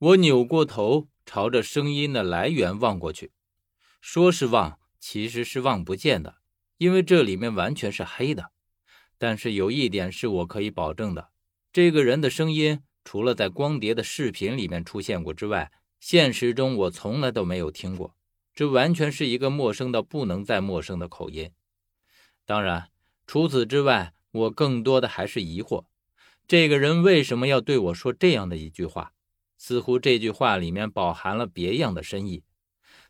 我扭过头，朝着声音的来源望过去。说是望，其实是望不见的，因为这里面完全是黑的。但是有一点是我可以保证的：这个人的声音，除了在光碟的视频里面出现过之外，现实中我从来都没有听过。这完全是一个陌生到不能再陌生的口音。当然，除此之外，我更多的还是疑惑：这个人为什么要对我说这样的一句话？似乎这句话里面饱含了别样的深意，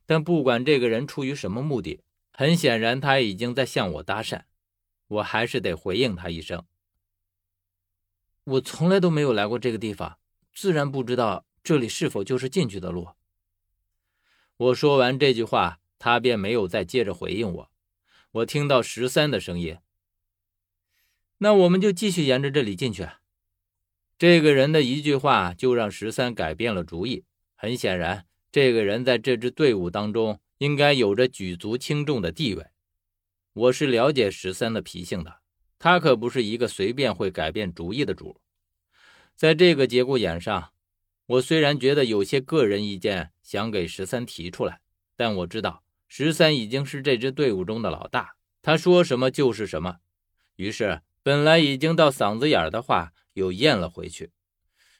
但不管这个人出于什么目的，很显然他已经在向我搭讪，我还是得回应他一声。我从来都没有来过这个地方，自然不知道这里是否就是进去的路。我说完这句话，他便没有再接着回应我。我听到十三的声音：“那我们就继续沿着这里进去。”这个人的一句话就让十三改变了主意。很显然，这个人在这支队伍当中应该有着举足轻重的地位。我是了解十三的脾性的，他可不是一个随便会改变主意的主。在这个节骨眼上，我虽然觉得有些个人意见想给十三提出来，但我知道十三已经是这支队伍中的老大，他说什么就是什么。于是，本来已经到嗓子眼的话。又咽了回去。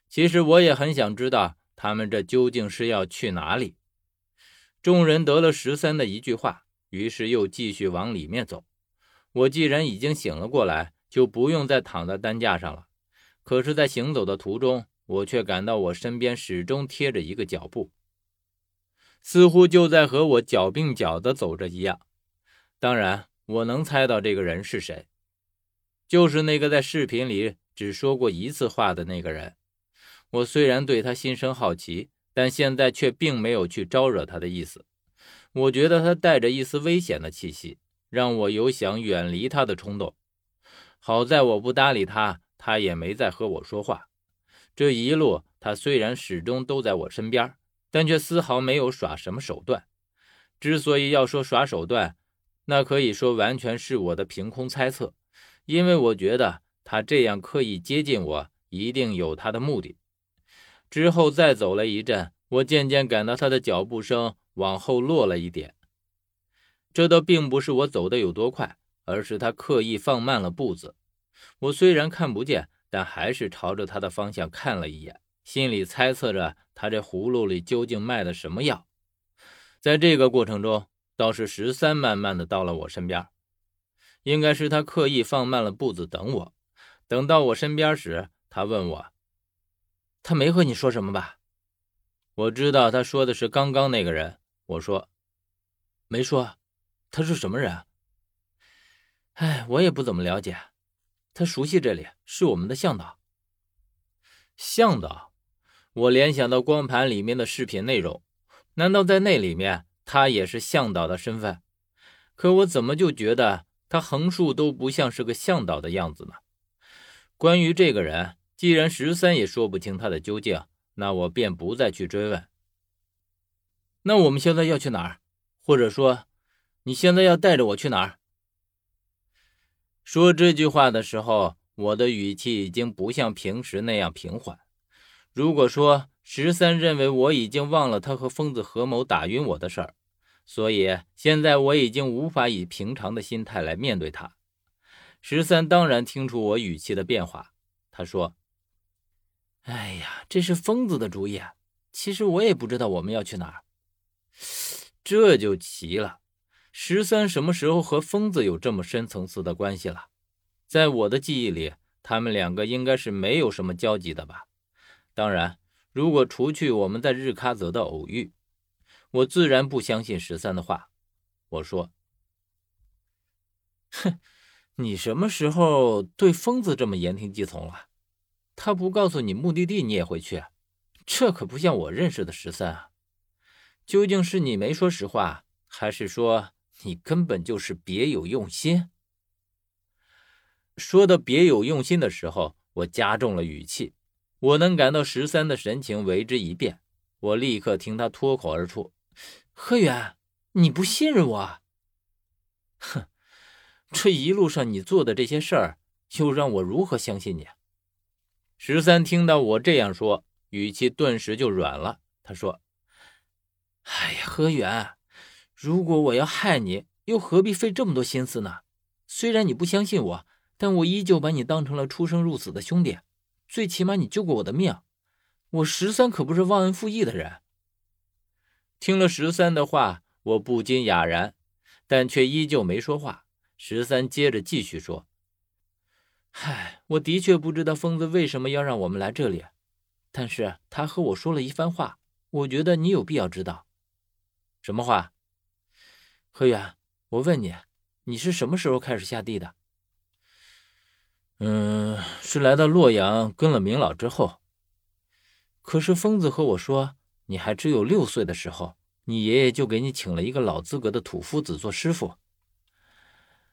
其实我也很想知道他们这究竟是要去哪里。众人得了十三的一句话，于是又继续往里面走。我既然已经醒了过来，就不用再躺在担架上了。可是，在行走的途中，我却感到我身边始终贴着一个脚步，似乎就在和我脚并脚的走着一样。当然，我能猜到这个人是谁，就是那个在视频里。只说过一次话的那个人，我虽然对他心生好奇，但现在却并没有去招惹他的意思。我觉得他带着一丝危险的气息，让我有想远离他的冲动。好在我不搭理他，他也没再和我说话。这一路，他虽然始终都在我身边，但却丝毫没有耍什么手段。之所以要说耍手段，那可以说完全是我的凭空猜测，因为我觉得。他这样刻意接近我，一定有他的目的。之后再走了一阵，我渐渐感到他的脚步声往后落了一点。这倒并不是我走的有多快，而是他刻意放慢了步子。我虽然看不见，但还是朝着他的方向看了一眼，心里猜测着他这葫芦里究竟卖的什么药。在这个过程中，倒是十三慢慢的到了我身边，应该是他刻意放慢了步子等我。等到我身边时，他问我：“他没和你说什么吧？”我知道他说的是刚刚那个人。我说：“没说。”他是什么人？哎，我也不怎么了解。他熟悉这里，是我们的向导。向导？我联想到光盘里面的视频内容，难道在那里面他也是向导的身份？可我怎么就觉得他横竖都不像是个向导的样子呢？关于这个人，既然十三也说不清他的究竟，那我便不再去追问。那我们现在要去哪儿？或者说，你现在要带着我去哪儿？说这句话的时候，我的语气已经不像平时那样平缓。如果说十三认为我已经忘了他和疯子合谋打晕我的事儿，所以现在我已经无法以平常的心态来面对他。十三当然听出我语气的变化，他说：“哎呀，这是疯子的主意。其实我也不知道我们要去哪儿。这就奇了，十三什么时候和疯子有这么深层次的关系了？在我的记忆里，他们两个应该是没有什么交集的吧？当然，如果除去我们在日喀则的偶遇，我自然不相信十三的话。我说：哼。”你什么时候对疯子这么言听计从了？他不告诉你目的地，你也会去？这可不像我认识的十三啊！究竟是你没说实话，还是说你根本就是别有用心？说的别有用心的时候，我加重了语气。我能感到十三的神情为之一变。我立刻听他脱口而出：“何远，你不信任我？”哼！这一路上你做的这些事儿，又让我如何相信你？十三听到我这样说，语气顿时就软了。他说：“哎呀，何远，如果我要害你，又何必费这么多心思呢？虽然你不相信我，但我依旧把你当成了出生入死的兄弟，最起码你救过我的命。我十三可不是忘恩负义的人。”听了十三的话，我不禁哑然，但却依旧没说话。十三接着继续说：“嗨，我的确不知道疯子为什么要让我们来这里，但是他和我说了一番话。”我觉得你有必要知道，什么话？何远，我问你，你是什么时候开始下地的？嗯，是来到洛阳跟了明老之后。可是疯子和我说，你还只有六岁的时候，你爷爷就给你请了一个老资格的土夫子做师傅。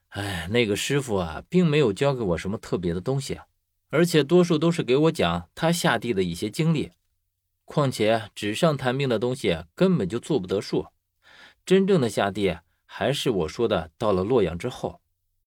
哎，那个师傅啊，并没有教给我什么特别的东西，而且多数都是给我讲他下地的一些经历。况且纸上谈兵的东西根本就做不得数，真正的下地还是我说的。到了洛阳之后，